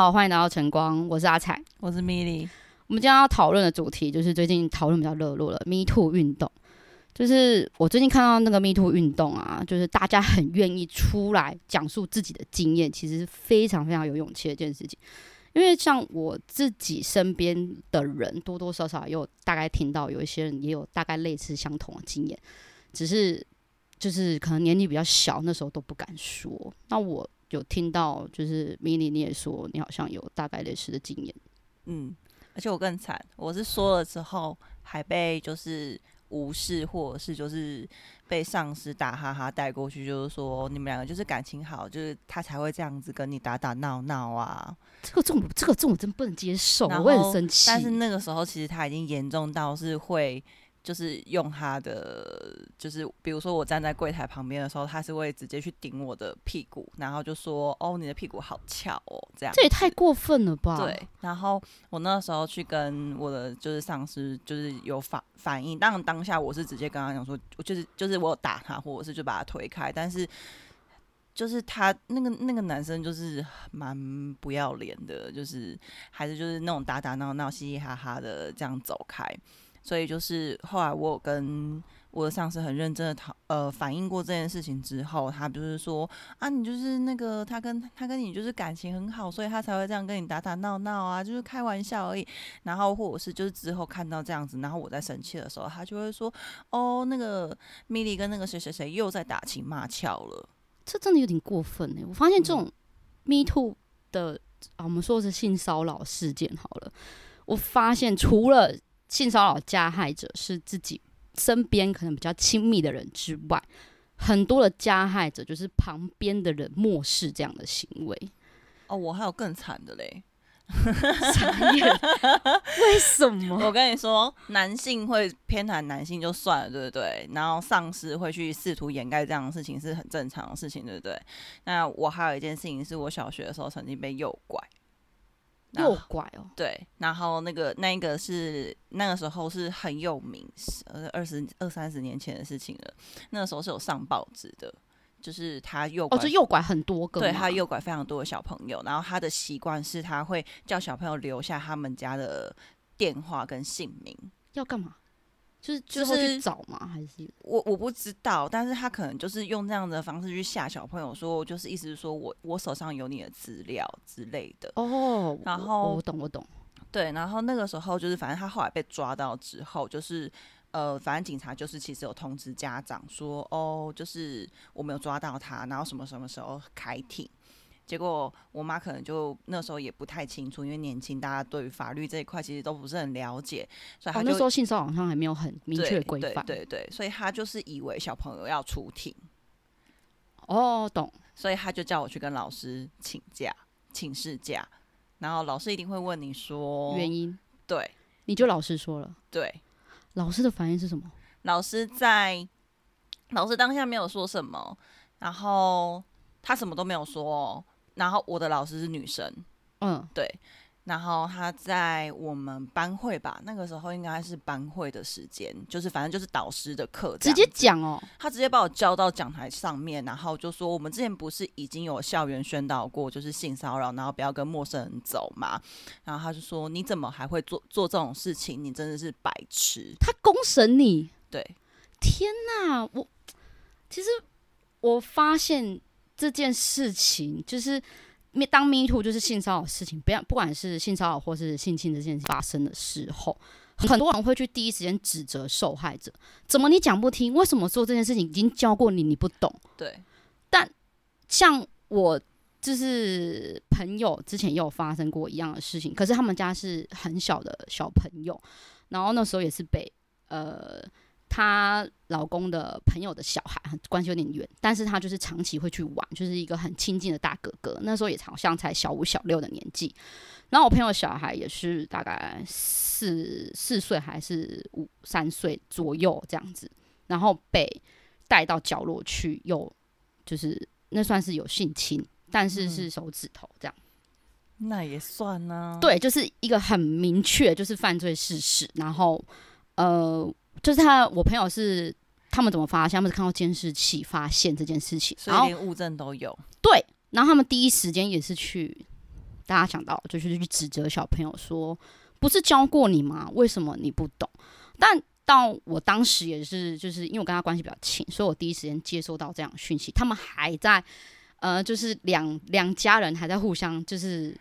好，欢迎来到晨光，我是阿彩。我是米莉。我们今天要讨论的主题就是最近讨论比较热络了，Me Too 运动。就是我最近看到那个 Me Too 运动啊，就是大家很愿意出来讲述自己的经验，其实是非常非常有勇气的一件事情。因为像我自己身边的人，多多少少也有大概听到有一些人也有大概类似相同的经验，只是就是可能年纪比较小，那时候都不敢说。那我有听到，就是米莉你也说你好像有大概类似的经验，嗯，而且我更惨，我是说了之后还被就是无视，或者是就是被上司打哈哈带过去，就是说你们两个就是感情好，就是他才会这样子跟你打打闹闹啊。这个这种这个这种真不能接受，我会很生气。但是那个时候其实他已经严重到是会。就是用他的，就是比如说我站在柜台旁边的时候，他是会直接去顶我的屁股，然后就说：“哦，你的屁股好翘哦。”这样这也太过分了吧？对。然后我那时候去跟我的就是上司，就是有反反应。当然当下我是直接跟他讲说，我就是就是我有打他，或者是就把他推开。但是就是他那个那个男生就是蛮不要脸的，就是还是就是那种打打闹闹、嘻嘻哈哈的这样走开。所以就是后来我有跟我的上司很认真的讨呃反映过这件事情之后，他就是说啊，你就是那个他跟他跟你就是感情很好，所以他才会这样跟你打打闹闹啊，就是开玩笑而已。然后或者是就是之后看到这样子，然后我在生气的时候，他就会说哦，那个米莉跟那个谁谁谁又在打情骂俏了。这真的有点过分呢。我发现这种 Me Too 的啊，我们说的是性骚扰事件好了，我发现除了性骚扰加害者是自己身边可能比较亲密的人之外，很多的加害者就是旁边的人漠视这样的行为。哦，我还有更惨的嘞！傻眼，为什么？我跟你说，男性会偏袒男性就算了，对不对？然后上司会去试图掩盖这样的事情是很正常的事情，对不对？那我还有一件事情是我小学的时候曾经被诱拐。诱拐哦，对，然后那个那个是那个时候是很有名，呃，二十二三十年前的事情了。那个时候是有上报纸的，就是他右拐，哦，这右拐很多个，对他右拐非常多的小朋友。然后他的习惯是他会叫小朋友留下他们家的电话跟姓名，要干嘛？就是就是找吗？还是我我不知道，但是他可能就是用这样的方式去吓小朋友，说就是意思是说我我手上有你的资料之类的哦。然后我懂我懂，对，然后那个时候就是反正他后来被抓到之后，就是呃，反正警察就是其实有通知家长说哦，就是我没有抓到他，然后什么什么时候开庭。结果我妈可能就那时候也不太清楚，因为年轻，大家对于法律这一块其实都不是很了解，所以她那时候性骚扰好像还没有很明确规范，对对，所以她就是以为小朋友要出庭。哦，懂。所以他就叫我去跟老师请假，请事假，然后老师一定会问你说原因，对，你就老师说了，对，老师的反应是什么？老师在，老师当下没有说什么，然后他什么都没有说。然后我的老师是女生，嗯，对。然后她在我们班会吧，那个时候应该是班会的时间，就是反正就是导师的课，直接讲哦。他直接把我叫到讲台上面，然后就说：“我们之前不是已经有校园宣导过，就是性骚扰，然后不要跟陌生人走嘛。”然后他就说：“你怎么还会做做这种事情？你真的是白痴！”他公审你？对，天哪！我其实我发现。这件事情就是当 Me Too 就是性骚扰事情，不要不管是性骚扰或是性侵这件事发生的时候，很多人会去第一时间指责受害者，怎么你讲不听？为什么做这件事情已经教过你，你不懂？对。但像我就是朋友之前也有发生过一样的事情，可是他们家是很小的小朋友，然后那时候也是被呃。她老公的朋友的小孩，关系有点远，但是她就是长期会去玩，就是一个很亲近的大哥哥。那时候也好像才小五小六的年纪，然后我朋友小孩也是大概四四岁还是五三岁左右这样子，然后被带到角落去，有就是那算是有性侵，但是是手指头这样，那也算呢。对，就是一个很明确就是犯罪事实，然后呃。就是他，我朋友是他们怎么发现？他们是看到监视器发现这件事情，所以连物证都有。对，然后他们第一时间也是去大家想到就是去指责小朋友说，不是教过你吗？为什么你不懂？但到我当时也是，就是因为我跟他关系比较亲，所以我第一时间接收到这样讯息，他们还在。呃，就是两两家人还在互相，就是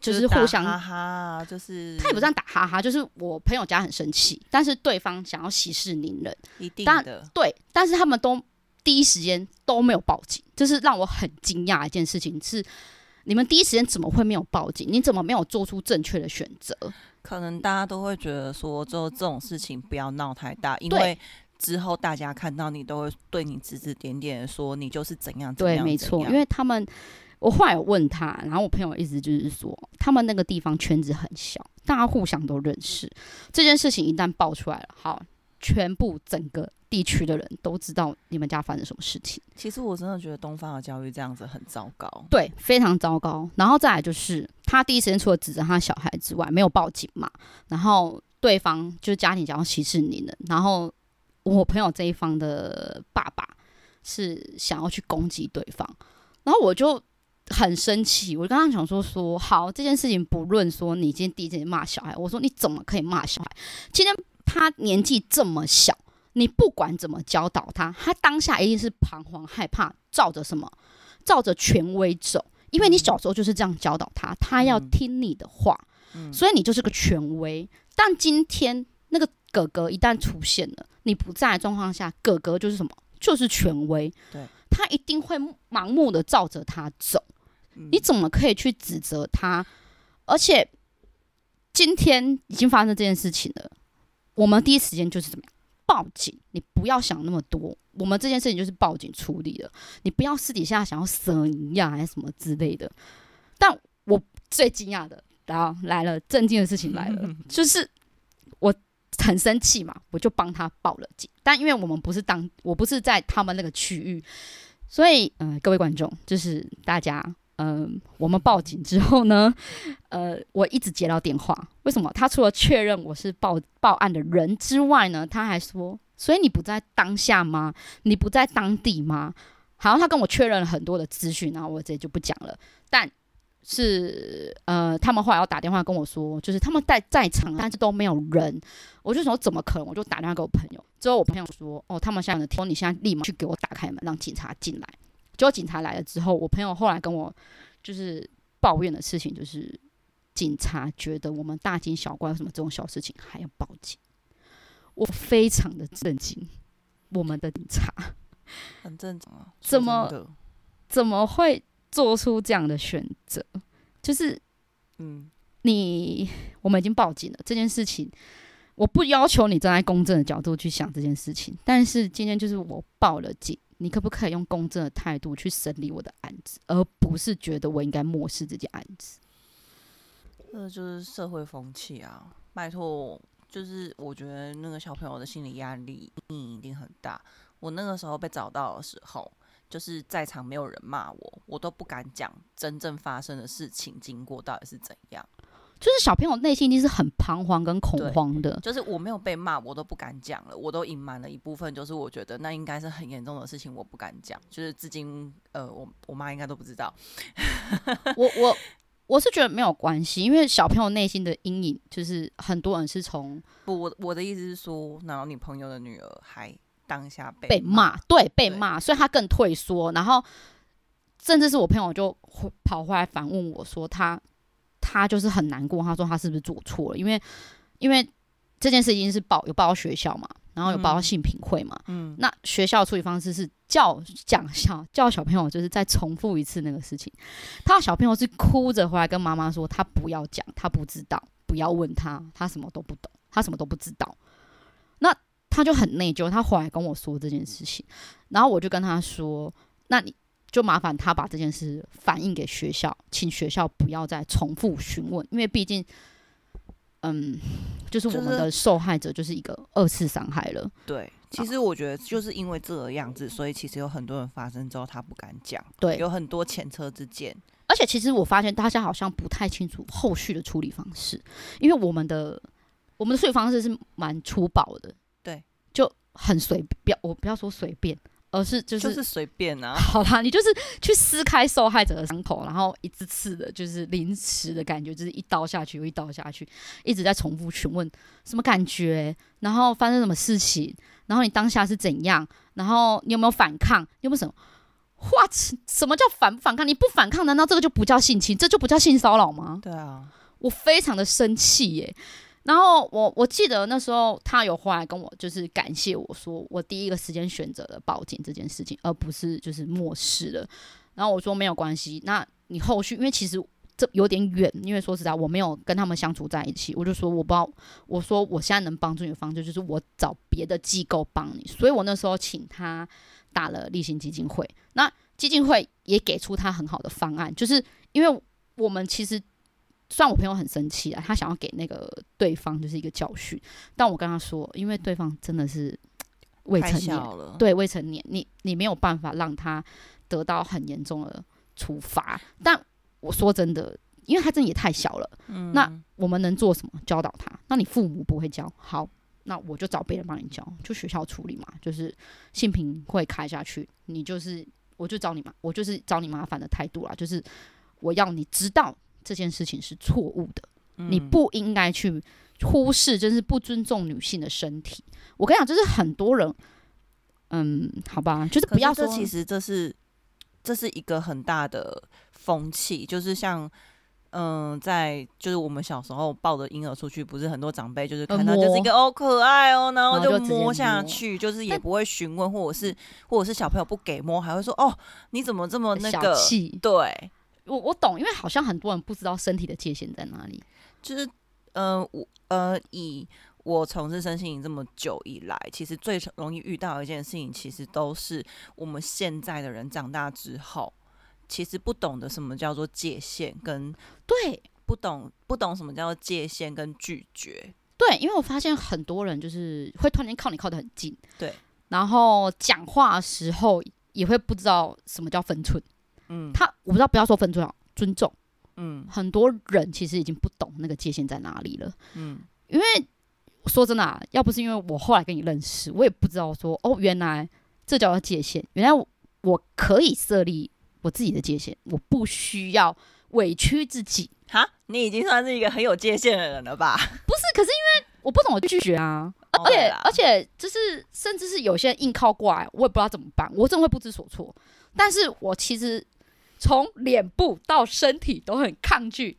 就是互相哈哈，就是他也不算打哈哈，就是我朋友家很生气，但是对方想要息事宁人，一定的对，但是他们都第一时间都没有报警，就是让我很惊讶一件事情是，你们第一时间怎么会没有报警？你怎么没有做出正确的选择？可能大家都会觉得说，就这种事情不要闹太大，因为。之后，大家看到你都会对你指指点点，说你就是怎样怎样。对，没错，因为他们，我后来有问他，然后我朋友一直就是说，他们那个地方圈子很小，大家互相都认识。这件事情一旦爆出来了，好，全部整个地区的人都知道你们家发生什么事情。其实我真的觉得东方的教育这样子很糟糕，对，非常糟糕。然后再来就是，他第一时间除了指责他小孩之外，没有报警嘛。然后对方就是家庭想要息事宁人，然后。我朋友这一方的爸爸是想要去攻击对方，然后我就很生气。我就跟他讲说说好这件事情，不论说你今天第一次骂小孩，我说你怎么可以骂小孩？今天他年纪这么小，你不管怎么教导他，他当下一定是彷徨害怕，照着什么，照着权威走。因为你小时候就是这样教导他，他要听你的话，所以你就是个权威。但今天那个。哥哥一旦出现了，你不在的状况下，哥哥就是什么？就是权威。对，他一定会盲目的照着他走。你怎么可以去指责他？而且今天已经发生这件事情了，我们第一时间就是怎么样？报警！你不要想那么多，我们这件事情就是报警处理的。你不要私底下想要生一样还是什么之类的。但我最惊讶的，然后来了，震惊的事情来了，就是我。很生气嘛，我就帮他报了警。但因为我们不是当，我不是在他们那个区域，所以，嗯，各位观众，就是大家，嗯，我们报警之后呢，呃，我一直接到电话。为什么？他除了确认我是报报案的人之外呢，他还说，所以你不在当下吗？你不在当地吗？好像他跟我确认了很多的资讯，然后我这就不讲了。但是呃，他们后来要打电话跟我说，就是他们在在场，但是都没有人。我就说怎么可能？我就打电话给我朋友，之后我朋友说，哦，他们现在说你现在立马去给我打开门，让警察进来。结果警察来了之后，我朋友后来跟我就是抱怨的事情，就是警察觉得我们大惊小怪，什么这种小事情还要报警，我非常的震惊。我们的警察很正常啊，怎么怎么会？做出这样的选择，就是，嗯，你我们已经报警了。这件事情，我不要求你站在公正的角度去想这件事情，但是今天就是我报了警，你可不可以用公正的态度去审理我的案子，而不是觉得我应该漠视这件案子？这就是社会风气啊！拜托，就是我觉得那个小朋友的心理压力一定很大。我那个时候被找到的时候。就是在场没有人骂我，我都不敢讲真正发生的事情经过到底是怎样。就是小朋友内心一定是很彷徨跟恐慌的。就是我没有被骂，我都不敢讲了，我都隐瞒了一部分。就是我觉得那应该是很严重的事情，我不敢讲。就是至今，呃，我我妈应该都不知道。我我我是觉得没有关系，因为小朋友内心的阴影，就是很多人是从不我我的意思是说，然后你朋友的女儿还。当下被骂，对，被骂，所以他更退缩，然后甚至是我朋友就跑回来反问我说，他他就是很难过，他说他是不是做错了？因为因为这件事已经是报有报到学校嘛，然后有报到性评会嘛，嗯，那学校处理方式是叫讲小叫小朋友就是再重复一次那个事情，他的小朋友是哭着回来跟妈妈说，他不要讲，他不知道，不要问他，他什么都不懂，他什么都不知道，那。他就很内疚，他回来跟我说这件事情，然后我就跟他说：“那你就麻烦他把这件事反映给学校，请学校不要再重复询问，因为毕竟，嗯，就是我们的受害者就是一个二次伤害了。”对，其实我觉得就是因为这个样子，所以其实有很多人发生之后他不敢讲，对，有很多前车之鉴。而且其实我发现大家好像不太清楚后续的处理方式，因为我们的我们的处理方式是蛮粗暴的。很随便，我不要说随便，而是就是、就是随便啊。好啦，你就是去撕开受害者的伤口，然后一次次的，就是临时的感觉，就是一刀下去又一刀下去，一直在重复询问什么感觉，然后发生什么事情，然后你当下是怎样，然后你有没有反抗，你有没有什么？What？什么叫反不反抗？你不反抗，难道这个就不叫性侵？这就不叫性骚扰吗？对啊，我非常的生气耶。然后我我记得那时候他有回来跟我就是感谢我说我第一个时间选择了报警这件事情，而不是就是漠视了。然后我说没有关系，那你后续因为其实这有点远，因为说实在我没有跟他们相处在一起，我就说我不知道，我说我现在能帮助你的方式就是我找别的机构帮你，所以我那时候请他打了立行基金会，那基金会也给出他很好的方案，就是因为我们其实。虽然我朋友很生气啊，他想要给那个对方就是一个教训，但我跟他说，因为对方真的是未成年，了。对未成年，你你没有办法让他得到很严重的处罚。但我说真的，因为他真的也太小了，嗯，那我们能做什么？教导他。那你父母不会教，好，那我就找别人帮你教，就学校处理嘛，就是性平会开下去，你就是我就找你嘛，我就是找你麻烦的态度啦，就是我要你知道这件事情是错误的。你嗯不应该去忽视，就是不尊重女性的身体。我跟你讲，就是很多人，嗯，好吧，就是不要说，其实这是这是一个很大的风气，就是像。嗯，在就是我们小时候抱着婴儿出去，不是很多长辈就是呃看到就是一个哦可爱哦，然后就摸下去，就是也不会询问，或者是或者是小朋友不给摸，还会说哦你怎么这么那小个？气。对，我我懂，因为好像很多人不知道身体的界限在哪里。就是呃我呃以我从事身心灵这么久以来，其实最容易遇到一件事情，其实都是我们现在的人长大之后，其实不懂得什么叫做界限，跟对不懂不懂什么叫做界限跟拒绝。对，因为我发现很多人就是会突然间靠你靠得很近，对，然后讲话的时候也会不知道什么叫分寸。嗯他我不知道，不要说分寸啊，尊重。嗯很多人其实已经不懂那个界限在哪里了。嗯因为说真的、啊，要不是因为我后来跟你认识，我也不知道说哦，原来这叫做界限。原来我我可以设立我自己的界限，我不需要委屈自己。哈，你已经算是一个很有界限的人了吧？不是，可是因为我不懂，我拒绝啊。而且而且就是，甚至是有些人硬靠过来，我也不知道怎么办，我真的会不知所措。但是我其实从脸部到身体都很抗拒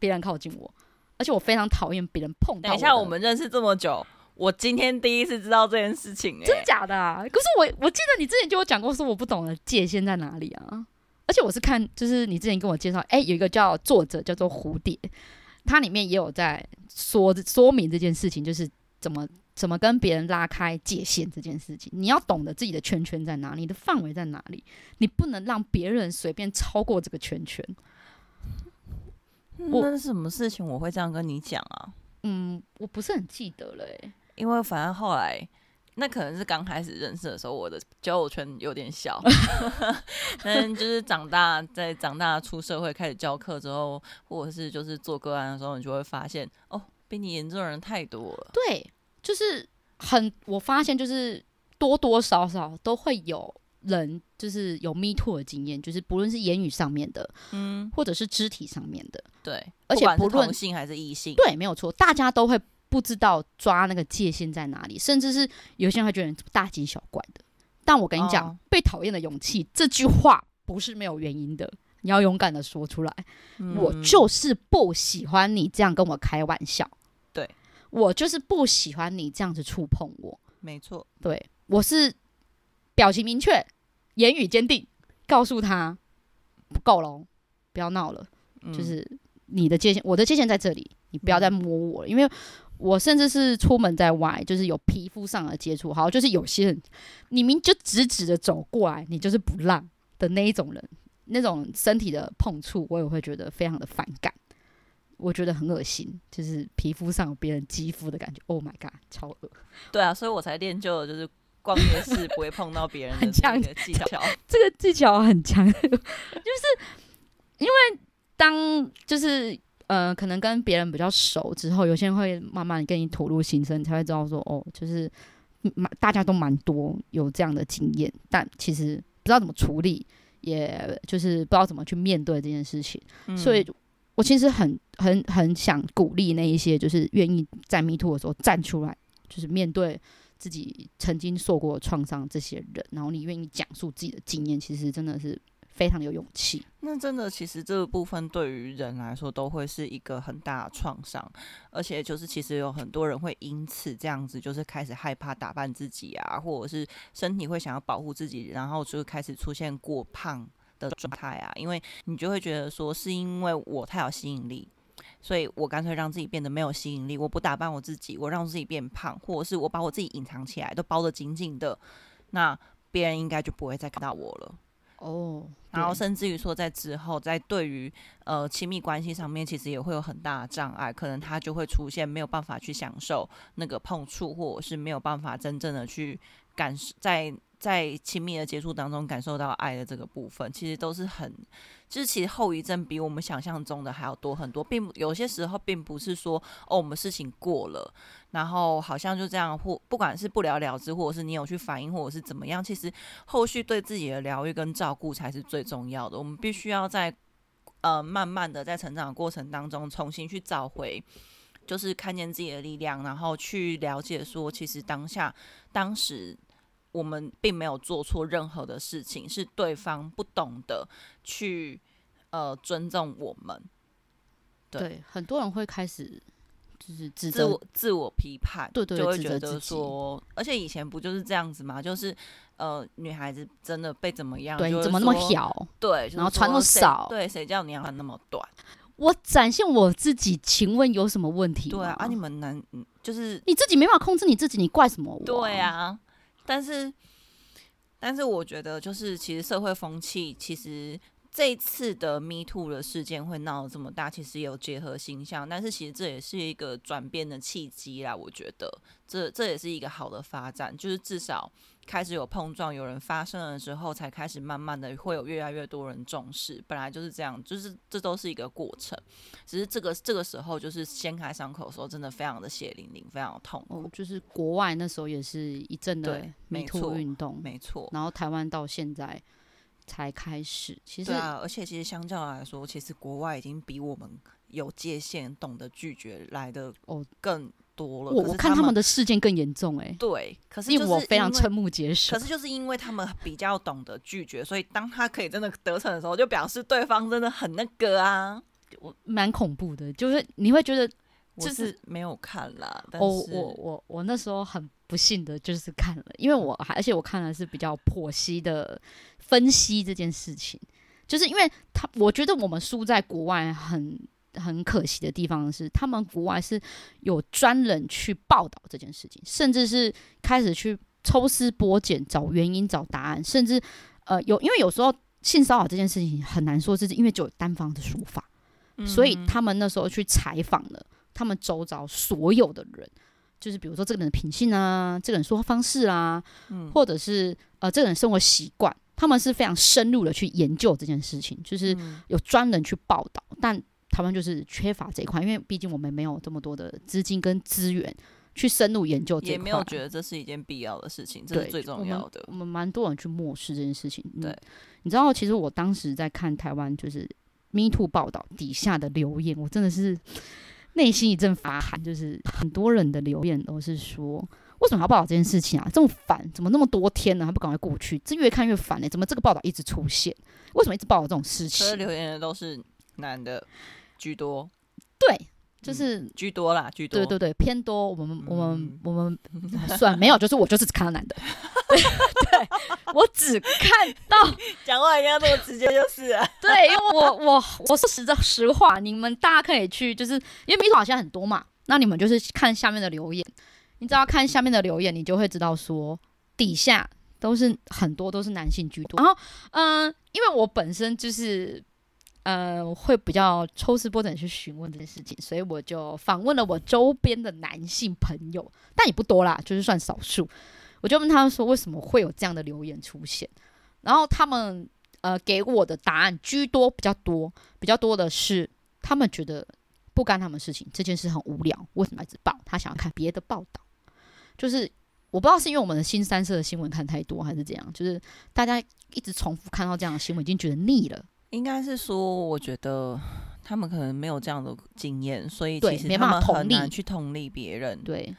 别人靠近我，而且我非常讨厌别人碰到。等一下，我们认识这么久，我今天第一次知道这件事情、欸，真的假的啊？可是我我记得你之前就有讲过，说我不懂的界限在哪里啊？而且我是看，就是你之前跟我介绍，哎、有一个叫作者叫做蝴蝶，它里面也有在说说明这件事情，就是怎么怎么跟别人拉开界限这件事情。你要懂得自己的圈圈在哪里，你的范围在哪里，你不能让别人随便超过这个圈圈。我那是什么事情我会这样跟你讲啊？嗯，我不是很记得了、欸，因为反正后来，那可能是刚开始认识的时候，我的交友圈有点小，但就是长大，在长大出社会开始教课之后，或者是就是做个案的时候，你就会发现，哦，比你严重的人太多了。对，就是很，我发现就是多多少少都会有人就是有 me too 的经验，就是不论是言语上面的，嗯，或者是肢体上面的，对，而且不论同性还是异性，对，没有错，大家都会不知道抓那个界限在哪里，甚至是有些人会觉得大惊小怪的。但我跟你讲，哦。被讨厌的勇气这句话不是没有原因的，你要勇敢的说出来。我嗯就是不喜欢你这样跟我开玩笑，对我就是不喜欢你这样子触碰我。没错，对我是表情明确，言语坚定，告诉他不够了哦，不要闹了，嗯就是你的界限，我的界限在这里，你不要再摸我了，因为我甚至是出门在外，就是有皮肤上的接触，好，就是有些人你明就直直的走过来，你就是不让的那一种人，那种身体的碰触，我也会觉得非常的反感。我觉得很恶心，就是皮肤上有别人肌肤的感觉。Oh my god，超恶！对啊，所以我才练就了就是逛夜市不会碰到别人的很强这个技巧。这个技巧很强，就是因为当就是呃，可能跟别人比较熟之后，有些人会慢慢跟你吐露心声，你才会知道说哦，就是蛮大家都蛮多有这样的经验，但其实不知道怎么处理，也就是不知道怎么去面对这件事情，所以我其实很很很想鼓励那一些就是愿意在迷途的时候站出来，就是面对自己曾经受过创伤这些人，然后你愿意讲述自己的经验，其实真的是。非常有勇气，那真的其实这个部分对于人来说都会是一个很大的创伤，而且就是其实有很多人会因此这样子，就是开始害怕打扮自己啊，或者是身体会想要保护自己，然后就开始出现过胖的状态啊，因为你就会觉得说是因为我太有吸引力，所以我干脆让自己变得没有吸引力，我不打扮我自己，我让自己变胖，或者是我把我自己隐藏起来，都包得紧紧的，那别人应该就不会再看到我了。哦，然后甚至于说，在之后，在对于呃亲密关系上面，其实也会有很大的障碍，可能他就会出现没有办法去享受那个碰触，或者是没有办法真正的去感受在。在亲密的接触当中感受到爱的这个部分，其实都是很，就是其实后遗症比我们想象中的还要多很多，并有些时候并不是说哦我们事情过了，然后好像就这样或不管是不了了之，或者是你有去反应，或者是怎么样，其实后续对自己的疗愈跟照顾才是最重要的。我们必须要在呃慢慢的在成长过程当中重新去找回，就是看见自己的力量，然后去了解说，其实当下当时。我们并没有做错任何的事情，是对方不懂得去呃尊重我们。对，很多人会开始就是自我自我批判，对对，就会觉得说，而且以前不就是这样子嘛？就是呃，女孩子真的被怎么样？对，怎么那么小？对，然后穿那么少？对，谁叫你要穿那么短？我展现我自己，请问有什么问题？对啊，你们男就是你自己没法控制你自己，你怪什么我？对啊。但是，但是我觉得，就是其实社会风气，其实这次的 Me Too 的事件会闹得这么大，其实有结合形象，但是其实这也是一个转变的契机啦。我觉得，这这也是一个好的发展，就是至少。开始有碰撞，有人发生了之后，才开始慢慢的会有越来越多人重视。本来就是这样，就是这都是一个过程。只是这个这个时候，就是掀开伤口的时候，真的非常的血淋淋，非常的痛。哦，就是国外那时候也是一阵的美兔运动，没错。然后台湾到现在才开始，其实对啊，而且其实相较来说，其实国外已经比我们有界限、懂得拒绝来的哦更。多了，我我看他们的事件更严重哎，对，可是因为我非常瞠目结舌。可是就是因为他们比较懂得拒绝，所以当他可以真的得逞的时候，就表示对方真的很那个啊，我蛮恐怖的，就是你会觉得就是没有看啦。我我我我那时候很不幸的就是看了，因为我还而且我看的是比较剖析的分析这件事情，就是因为他我觉得我们输在国外很。很可惜的地方是，他们国外是有专人去报道这件事情，甚至是开始去抽丝剥茧找原因、找答案，甚至呃有，因为有时候性骚扰这件事情很难说，是因为就有单方的说法，所以他们那时候去采访了他们周遭所有的人，就是比如说这个人的品性啊，这个人说话方式啊，或者是呃这个人生活习惯，他们是非常深入的去研究这件事情，就是有专人去报道，但。他们就是缺乏这一块，因为毕竟我们没有这么多的资金跟资源去深入研究这块，也没有觉得这是一件必要的事情，这是最重要的。我们蛮多人去漠视这件事情。对，你知道，其实我当时在看台湾就是 Me Too 报道底下的留言，我真的是内心一阵发寒。就是很多人的留言都是说，为什么要报道这件事情啊？这么烦，怎么那么多天呢？还不赶快过去？这越看越烦呢。怎么这个报道一直出现？为什么一直报道这种事情？留言的都是男的。居多，对，就是居多啦，居多，对对对，偏多。我们我们我们算没有，就是我就是只看到男的，对，我只看到 讲话一定要这么直接，就是 对，因为我我我说实实话，你们大家可以去，就是因为米好像很多嘛，那你们就是看下面的留言，你只要看下面的留言，你就会知道说底下都是很多都是男性居多。然后嗯，因为我本身就是。呃，会比较抽丝剥茧去询问这件事情，所以我就访问了我周边的男性朋友，但也不多啦，就是算少数。我就问他们说，为什么会有这样的留言出现？然后他们呃给我的答案居多，比较多，比较多的是他们觉得不干他们事情，这件事很无聊，为什么一直报？他想要看别的报道，就是我不知道是因为我们的新三色的新闻看太多，还是怎样，就是大家一直重复看到这样的新闻，已经觉得腻了。应该是说，我觉得他们可能没有这样的经验，所以没其实他们办法同理很难去同理别人。对，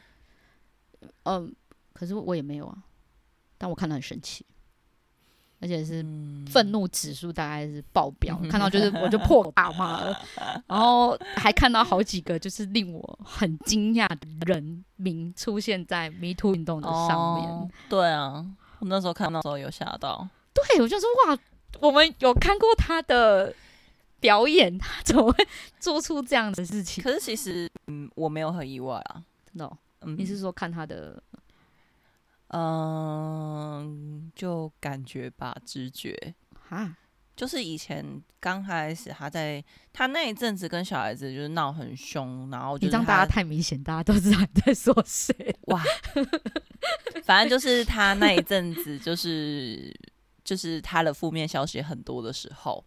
嗯，可是我也没有啊，但我看到很生气，而且是嗯愤怒指数大概是爆表，看到就是我就破口大骂了，然后还看到好几个就是令我很惊讶的人名出现在 Me Too 运动的上面。哦对啊，我那时候看到的时候有吓到。对，我就说哇，我们有看过他的表演，他怎么会做出这样的事情？可是其实，嗯，我没有很意外啊。真的哦、嗯，你是说看他的？嗯，就感觉吧，直觉。哈，就是以前刚开始他在他那一阵子跟小孩子就是闹很凶，然后就是他你这样大家太明显，大家都知道你在说谁。哇，反正就是他那一阵子就是就是他的负面消息很多的时候，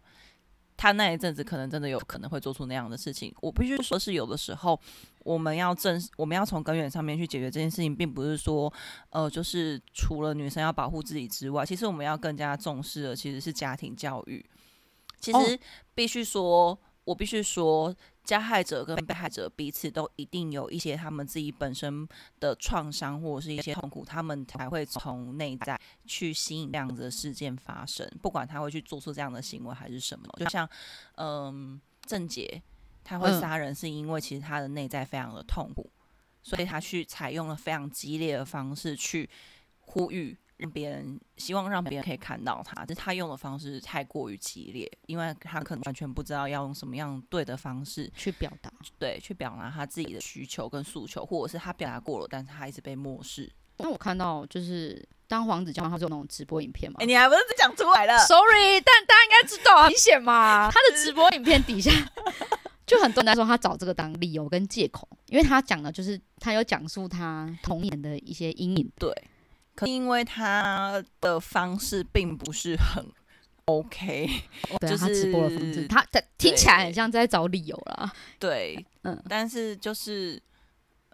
他那一阵子可能真的有可能会做出那样的事情。我必须说是有的时候我们要正我们要从根源上面去解决这件事情，并不是说呃就是除了女生要保护自己之外，其实我们要更加重视的其实是家庭教育。其哦实必须说，我必须说，加害者跟被害者彼此都一定有一些他们自己本身的创伤或者是一些痛苦，他们才会从内在去吸引这样子的事件发生，不管他会去做出这样的行为还是什么。就像，嗯，郑杰他会嗯杀人，是因为其实他的内在非常的痛苦，所以他去采用了非常激烈的方式去呼吁。让别人希望让别人可以看到他，但是他用的方式太过于激烈，因为他可能完全不知道要用什么样对的方式去表达。对，去表达他自己的需求跟诉求，或者是他表达过了，但是他一直被漠视。那我看到就是当黄子佼他就有那种直播影片嘛。哎、你还不是讲出来了？Sorry，但大家应该知道，啊 明显嘛。他的直播影片底下就很多人在说他找这个当理由跟借口，因为他讲的就是他有讲述他童年的一些阴影。对，可因为他的方式并不是很 OK，对啊，就他直播的方式，是他他听起来很像在找理由啦。对，嗯但是就是，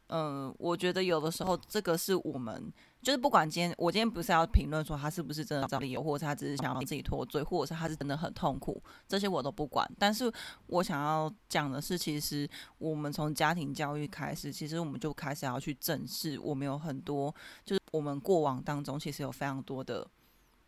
嗯、我觉得有的时候这个是我们。就是不管今天，我今天不是要评论说他是不是真的找理由，或者是他只是想要自己脱罪，或者是他是真的很痛苦，这些我都不管。但是我想要讲的是，其实我们从家庭教育开始，其实我们就开始要去正视，我们有很多，就是我们过往当中其实有非常多的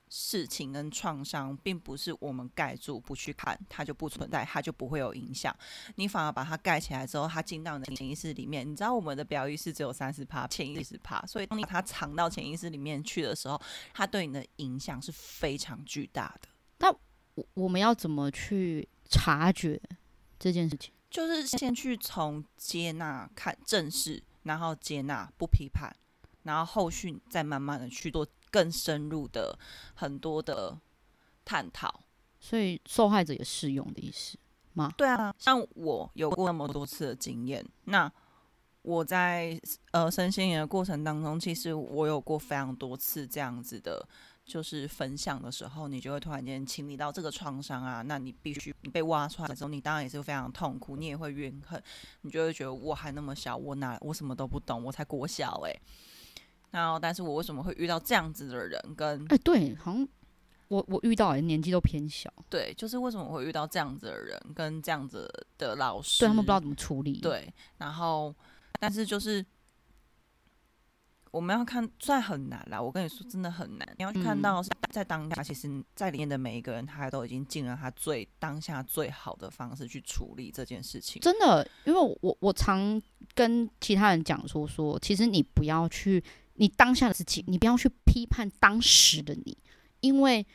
事情跟创伤，并不是我们盖住不去看，它就不存在，它就不会有影响。你反而把它盖起来之后，它进到你的潜意识里面。你知道我们的表意识只有三十趴，潜意识趴，所以当你把它藏到潜意识里面去的时候，它对你的影响是非常巨大的。我我们要怎么去察觉这件事情？就是先去从接纳看正视，然后接纳不批判，然后后续再慢慢的去做更深入的很多的探讨。所以受害者也适用的意思吗？对啊，像我有过那么多次的经验，那我在呃身心灵的过程当中，其实我有过非常多次这样子的，就是分享的时候，你就会突然间清理到这个创伤啊，那你必须你被挖出来之后，你当然也是非常痛苦，你也会怨恨，你就会觉得我还那么小，我哪我什么都不懂，我才国小诶、然后，但是我为什么会遇到这样子的人？跟哎、对，好像我我遇到的年纪都偏小，对，就是为什么我会遇到这样子的人，跟这样子的老师，对他们不知道怎么处理。，对，然后但是就是我们要看，虽然很难啦，我跟你说真的很难。你要去看嗯到是在当下，其实在里面的每一个人，他都已经尽了他最当下最好的方式去处理这件事情。真的，因为我我常跟其他人讲说说，其实你不要去你当下的事情，你不要去批判当时的你，因为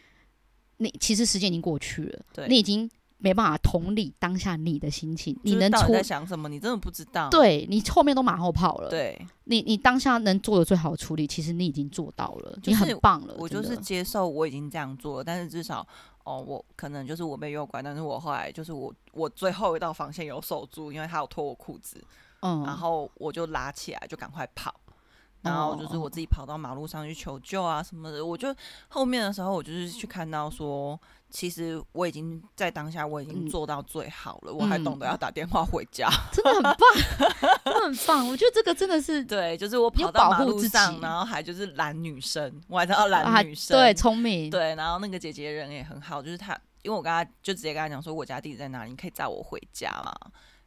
你其实时间已经过去了，对你已经没办法同理当下你的心情，你能处就是到底在想什么？你真的不知道。对你后面都马后炮了，对，你你当下能做的最好的处理，其实你已经做到了，你就是很棒了，我就是接受我已经这样做了，但是至少哦，我可能就是我被诱拐，但是我后来就是我我最后一道防线有守住，因为他有脱我裤子，嗯，然后我就拉起来就赶快跑。然后就是我自己跑到马路上去求救啊什么的。我就后面的时候，我就是去看到说，其实我已经在当下我已经嗯做到最好了，我还懂得嗯要打电话回家。真的很棒，真的很棒。我觉得这个真的是 对，就是我有跑到马路上，然后还就是拦女生，我还知道拦啊，女生。对，聪明，对，然后那个姐姐人也很好，就是她，因为我跟她就直接跟她讲说，我家地址在哪里，你可以载我回家嘛。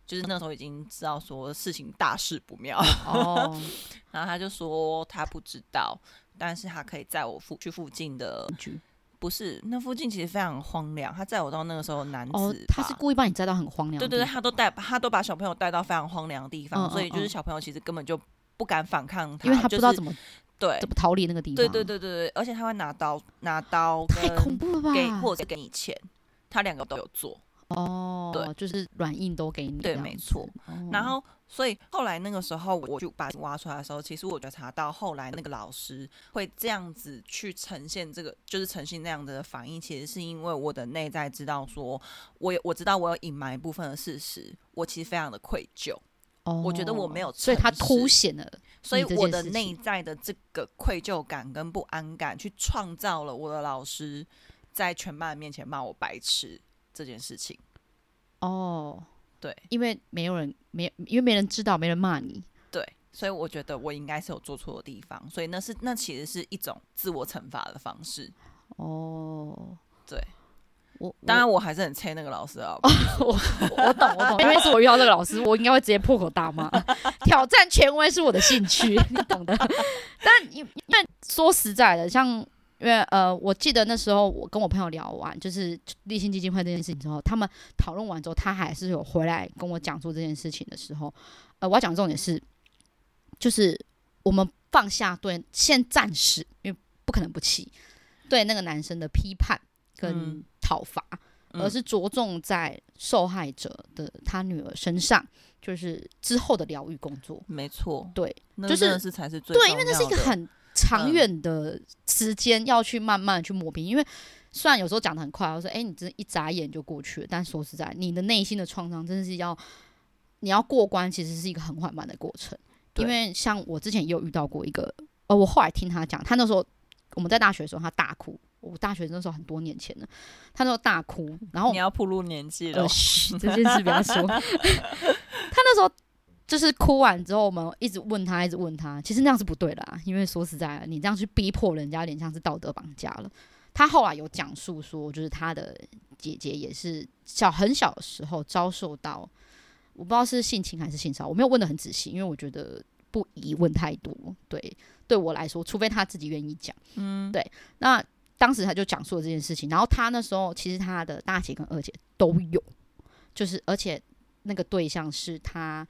就是那时候已经知道说事情大事不妙，哦，然后他就说他不知道，但是他可以载我附去附近的，局不是那附近其实非常荒凉，他载我到那个时候男子哦，他是故意把你载到很荒凉的地方，对对对，他都带他都把小朋友带到非常荒凉的地方，所以就是嗯。小朋友其实根本就不敢反抗他，因为他不知道就是怎么对。怎么逃离那个地方，对对，对对对，而且他会拿刀拿刀太跟恐怖了吧？给或者是给你钱，他两个都有做。哦，对，就是软硬都给你，对没错。哦。然后，所以后来那个时候，我就把挖出来的时候，其实我觉察到后来那个老师会这样子去呈现这个，就是呈现那样的反应，其实是因为我的内在知道说，我有我知道我有隐瞒一部分的事实，我其实非常的愧疚，哦，我觉得我没有所以他凸显了所以我的内在的这个愧疚感跟不安感，去创造了我的老师在全班人面前骂我白痴这件事情。哦，对因为没有人没因为没人知道，没人骂你，对，所以我觉得我应该是有做错的地方，所以那是那其实是一种自我惩罚的方式。哦，对，我当然我还是很催那个老师啊，我我懂我懂，因为是我遇到这个老师，我应该会直接破口大骂。挑战权威是我的兴趣，你懂的。但因因为说实在的，像因为呃，我记得那时候我跟我朋友聊完，就是立信基金会这件事情之后，他们讨论完之后，他还是有回来跟我讲述这件事情的时候，呃，我要讲的重点是，就是我们放下对先暂时，因为不可能不气对那个男生的批判跟嗯讨伐。而嗯是着重在受害者的他女儿身上，就是之后的疗愈工作。没错，对那就是对，因为那是一个很长嗯远的时间，要去慢慢去磨平。因为虽然有时候讲的很快，我说哎，你真一眨眼就过去了，但说实在，你的内心的创伤真的是要你要过关，其实是一个很缓慢的过程。因为像我之前也有遇到过一个，呃，我后来听他讲，他那时候我们在大学的时候，他大哭。我大学那时候很多年前了，他那时候大哭，然后你要暴露年纪了呃，，嘘，这件事不要说。他那时候就是哭完之后，我们一直问他，一直问他，其实那样是不对的啊，因为说实在的，你这样去逼迫人家，有点像是道德绑架了。他后来有讲述说，就是他的姐姐也是小很小的时候遭受到，我不知道是性侵还是性骚扰，我没有问的很仔细，因为我觉得不宜问太多。对，对我来说，除非他自己愿意讲。嗯，对那当时他就讲述了这件事情，然后他那时候其实他的大姐跟二姐都有，就是而且那个对象是他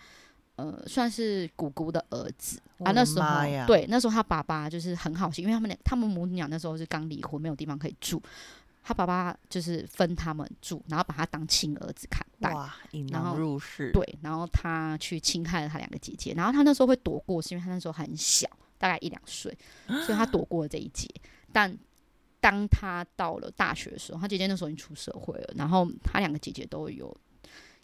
呃算是姑姑的儿子啊。那时候对，那时候他爸爸就是很好心，因为他们俩他们母女俩那时候是刚离婚，没有地方可以住，他爸爸就是分他们住，然后把他当亲儿子看待。哇，引然后狼入室，对，然后他去侵害了他两个姐姐，然后他那时候会躲过，是因为他那时候很小，大概一两岁，所以他躲过了这一劫。但当他到了大学的时候，他姐姐那时候已经出社会了，然后他两个姐姐都有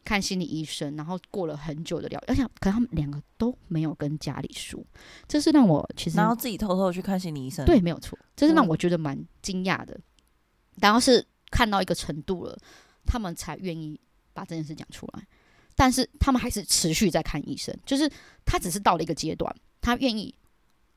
看心理医生，然后过了很久的疗，而且可能他们两个都没有跟家里说，这是让我其实然后自己偷偷去看心理医生，对，没有错，这是让嗯我觉得蛮惊讶的。然后是看到一个程度了，他们才愿意把这件事讲出来。但是他们还是持续在看医生，就是他只是到了一个阶段，他愿意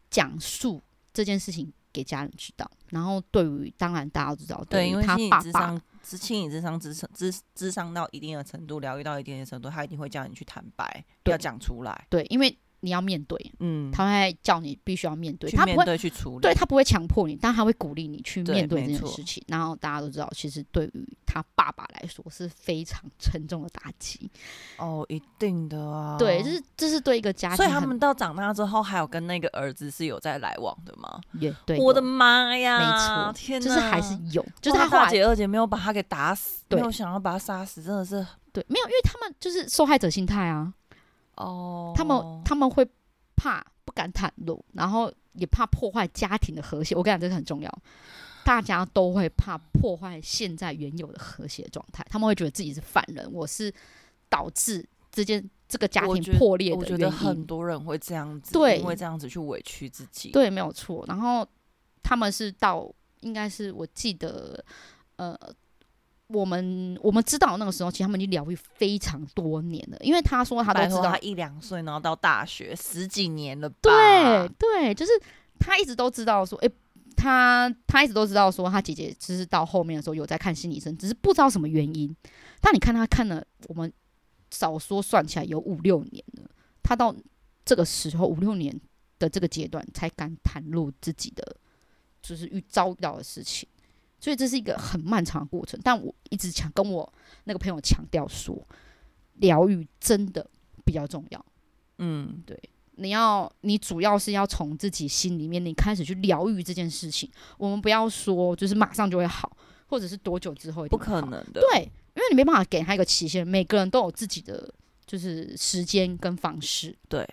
讲述这件事情给家人知道。然后对于当然大家都知道，对，于因为心理他爸爸。智商、是心理智商、智商、智智商到一定的程度，疗愈到一定的程度，他一定会叫你去坦白，要讲出来，对，因为你要面对，嗯，他会叫你必须要面对，他不会对去处理，对他不会强迫你，但他会鼓励你去面对这件事情。然后大家都知道，其实对于他爸爸来说是非常沉重的打击。哦，一定的啊，对，这是这是对一个家庭所以，他们到长大之后，还有跟那个儿子是有在来往的吗？也对，我的妈呀！没错天哪，就是还是有，就是他大姐二姐没有把他给打死，对。没有想要把他杀死，真的是。对没有，因为他们就是受害者心态啊，哦，他们他们会怕不敢袒露，然后也怕破坏家庭的和谐。我跟你讲，这个很重要，大家都会怕破坏现在原有的和谐状态，他们会觉得自己是犯人，我是导致这件这个家庭破裂我觉得。很多人会这样子，对因为这样子去委屈自己。对，没有错。然后他们是到，应该是我记得，呃，我们我们知道那个时候，其实他们已经疗愈非常多年了，因为他说他都知道他，一两岁，然后到大学十几年了吧？对对，就是他一直都知道说，诶，他他一直都知道说，他姐姐其实到后面的时候有在看心理医生，只是不知道什么原因。但你看他看了，我们少说算起来有五六年了，他到这个时候五六年的这个阶段才敢袒露自己的就是遇遭遇到的事情，所以这是一个很漫长的过程。但我一直强跟我那个朋友强调说，疗愈真的比较重要。嗯，对你要，你主要是要从自己心里面，你开始去疗愈这件事情。我们不要说就是马上就会好，或者是多久之后不。可能的。对，因为你没办法给他一个期限，每个人都有自己的就是时间跟方式，对，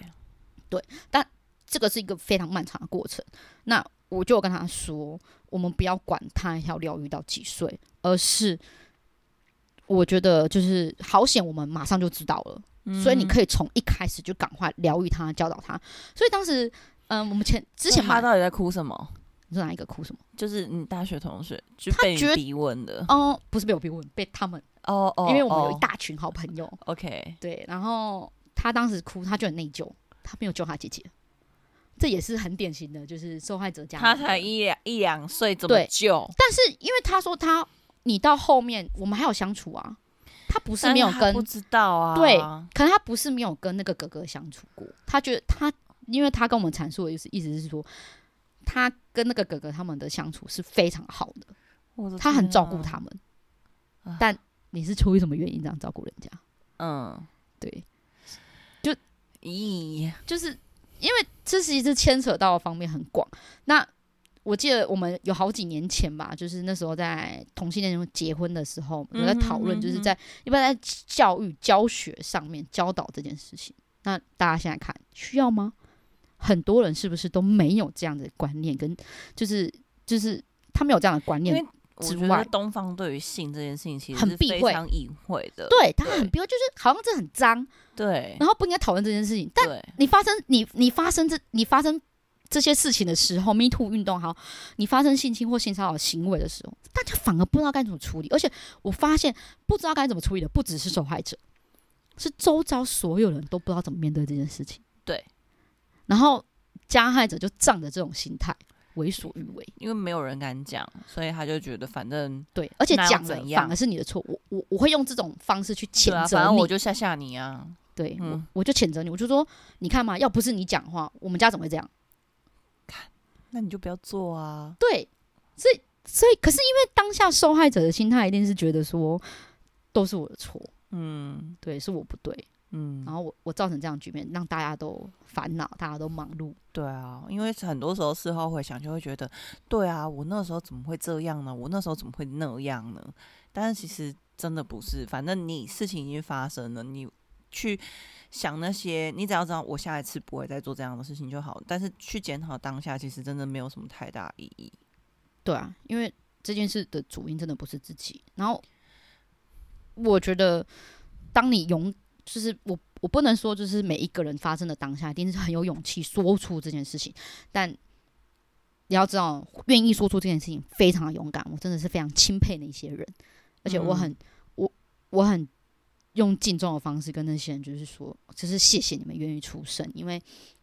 对，但这个是一个非常漫长的过程。那我就跟他说，我们不要管他要疗愈到几岁，而是我觉得就是好险，我们马上就知道了。所以你可以从一开始就赶快疗愈他、教导他。所以当时，嗯，我们前之前嘛，他到底在哭什么？你说哪一个哭什么？就是你大学同学就他觉得被你逼问的。哦，不是被我逼问，被他们，哦哦，因为我们有一哦大群好朋友，OK，对，然后他当时哭，他就很内疚，他没有救他姐姐，这也是很典型的，就是受害者家他庭才一两一两岁，怎么对救？但是因为他说他，你到后面我们还有相处啊，他不是但没有跟不知道啊。对可能他不是没有跟那个哥哥相处过，他觉得他，因为他跟我们阐述的意思意思是说，他跟那个哥哥他们的相处是非常好的，他很照顾他们啊。但你是出于什么原因这样照顾人家？嗯，对，就咦，就是因为这其实牵扯到的方面很广。那我记得我们有好几年前吧，就是那时候在同性恋结婚的时候，有在讨论，就是在一般在教育教学上面教导这件事情。那大家现在看需要吗？很多人是不是都没有这样的观念，跟就是就是他没有这样的观念之外得东方对于性这件事情其实很避讳非常隐晦的。对他对很避讳就是好像这很脏，对然后不应该讨论这件事情。但你发生你你发生这你发生这些事情的时候，Me Too 运动好，你发生性侵或性骚扰行为的时候，大家反而不知道该怎么处理。而且我发现不知道该怎么处理的不只是受害者，是周遭所有人都不知道怎么面对这件事情。对，然后加害者就仗着这种心态为所欲为。因为没有人敢讲，所以他就觉得反正对，而且讲了反而是你的错。我我我会用这种方式去谴责你。反正我就吓吓你啊。对，嗯我我就谴责你，我就说，你看嘛，要不是你讲话，我们家怎么会这样？看那你就不要做啊。对，所以所以，可是因为当下受害者的心态一定是觉得说都是我的错，嗯对，是我不对，嗯然，后我我造成这样的局面，让大家都烦恼，大家都忙碌，对啊，因为很多时候事后回想，就会觉得，对啊，我那时候怎么会这样呢？我那时候怎么会那样呢？但是其实真的不是，反正你事情已经发生了，你去想那些，你只要知道我下一次不会再做这样的事情就好。但是去检讨当下，其实真的没有什么太大意义。对啊，因为这件事的主因真的不是自己，然后我觉得当你勇，就是我我不能说就是每一个人发生的当下一定是很有勇气说出这件事情，但你要知道，愿意说出这件事情非常的勇敢，我真的是非常钦佩那些人，而且我很、我我很用敬重的方式跟那些人，就是说，就是谢谢你们愿意出声，因为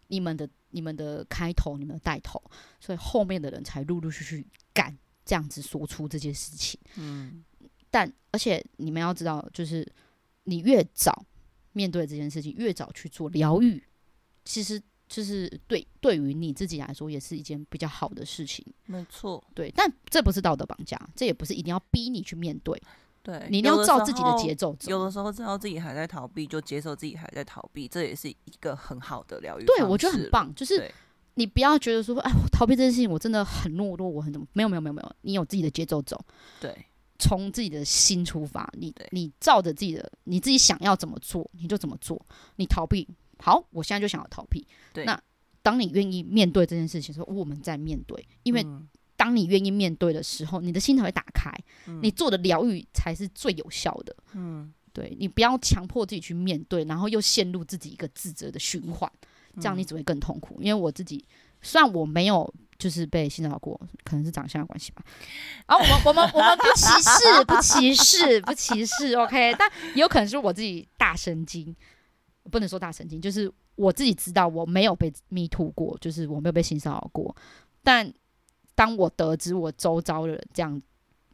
你们的你们的开头，你们的带头，所以后面的人才陆陆续续敢这样子说出这件事情。嗯，但而且你们要知道，就是你越早面对这件事情，越早去做疗愈，其实就是对对于你自己来说，也是一件比较好的事情。没错，对，但这不是道德绑架，这也不是一定要逼你去面对，对，你一定要照自己的节奏走。有的时候知道自己还在逃避，就接受自己还在逃避，这也是一个很好的疗愈。对，我觉得很。棒，就是你不要觉得说，哎，我逃避这件事情，我真的很懦弱，我很怎么？没有，没有，没有，没有，你有自己的节奏走，对，从自己的心出发，你你照着自己的，你自己想要怎么做，你就怎么做。你逃避，好，我现在就想要逃避。对那当你愿意面对这件事情的时候，我们在面对，因为嗯当你愿意面对的时候，你的心才会打开，嗯你做的疗愈才是最有效的。嗯，对你不要强迫自己去面对，然后又陷入自己一个自责的循环，这样你只会更痛苦。因为我自己虽然我没有就是被性骚扰过，可能是长相的关系吧。然后我们我们我们不歧视，不歧视，不歧视，OK。但也有可能是我自己大神经，不能说大神经，就是我自己知道我没有被 me too 过，就是我没有被性骚扰过。但当我得知我周遭的人这样。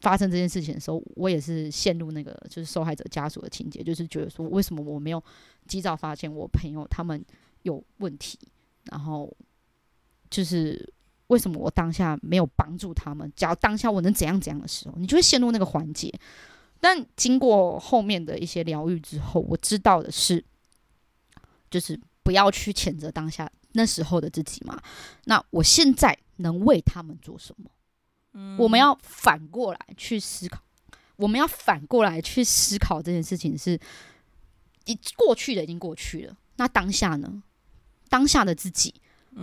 发生这件事情的时候，我也是陷入那个就是受害者家属的情节，就是觉得说，为什么我没有及早发现我朋友他们有问题，然后就是为什么我当下没有帮助他们？只要当下我能怎样怎样的时候，你就会陷入那个环节。但经过后面的一些疗愈之后，我知道的是，就是不要去谴责当下那时候的自己嘛。那我现在能为他们做什么？我们要反过来去思考，我们要反过来去思考这件事情是，已过去的已经过去了。那当下呢？当下的自己，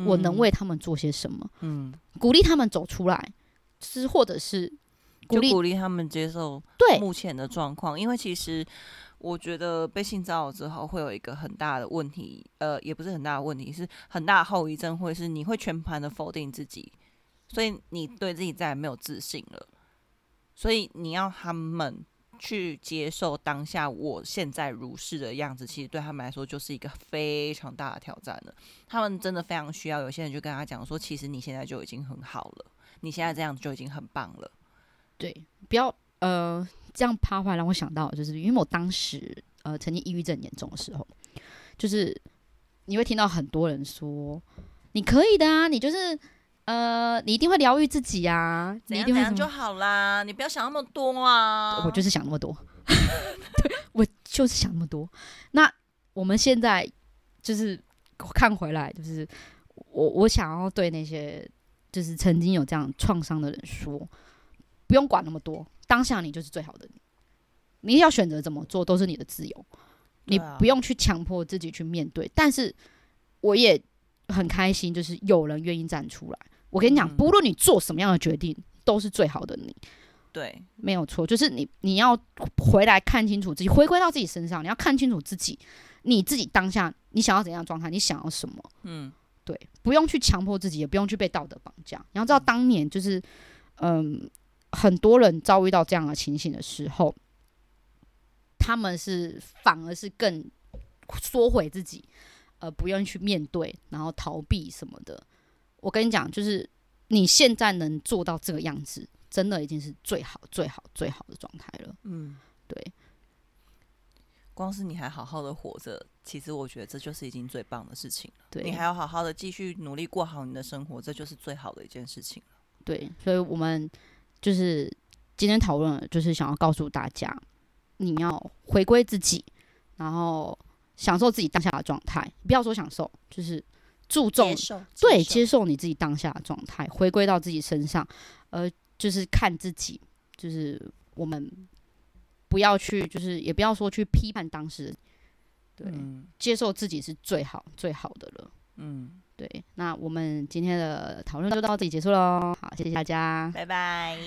我能为他们做些什么？嗯，鼓励他们走出来，是或者是鼓励鼓励他们接受对目前的状况。因为其实我觉得被性骚扰之后会有一个很大的问题，呃，也不是很大的问题，是很大的后遗症，会是你会全盘的否定自己。所以你对自己再也没有自信了，所以你要他们去接受当下我现在如是的样子，其实对他们来说就是一个非常大的挑战了。他们真的非常需要有些人就跟他讲说，其实你现在就已经很好了，你现在这样子就已经很棒了。对，不要呃这样趴坏，让我想到就是因为我当时呃曾经抑郁症严重的时候，就是你会听到很多人说你可以的啊，你就是。呃，你一定会疗愈自己啊！你一定会就好啦，你不要想那么多啊！我就是想那么多，我就是想那么多。那我们现在就是看回来，就是我我想要对那些就是曾经有这样创伤的人说，不用管那么多，当下你就是最好的你。你要选择怎么做都是你的自由，你不用去强迫自己去面对。但是我也很开心，就是有人愿意站出来。我跟你讲，不论你做什么样的决定，都是最好的你。对，没有错，就是你，你要回来看清楚自己，回归到自己身上，你要看清楚自己，你自己当下你想要怎样的状态，你想要什么？嗯，对，不用去强迫自己，也不用去被道德绑架。你要知道，当年就是，嗯，很多人遭遇到这样的情形的时候，他们是反而是更缩回自己，呃，不愿意去面对，然后逃避什么的。我跟你讲，就是你现在能做到这个样子，真的已经是最好、最好、最好的状态了。嗯，对。光是你还好好的活着，其实我觉得这就是已经最棒的事情了。对，你还要好好的继续努力过好你的生活，这就是最好的一件事情了。对，所以我们就是今天讨论，就是想要告诉大家，你要回归自己，然后享受自己当下的状态。不要说享受，就是。注重对接受你自己当下的状态，回归到自己身上，呃，就是看自己，就是我们不要去，就是也不要说去批判当时，对，接受自己是最好最好的了。嗯，对。那我们今天的讨论就到这里结束喽，好，谢谢大家，拜拜。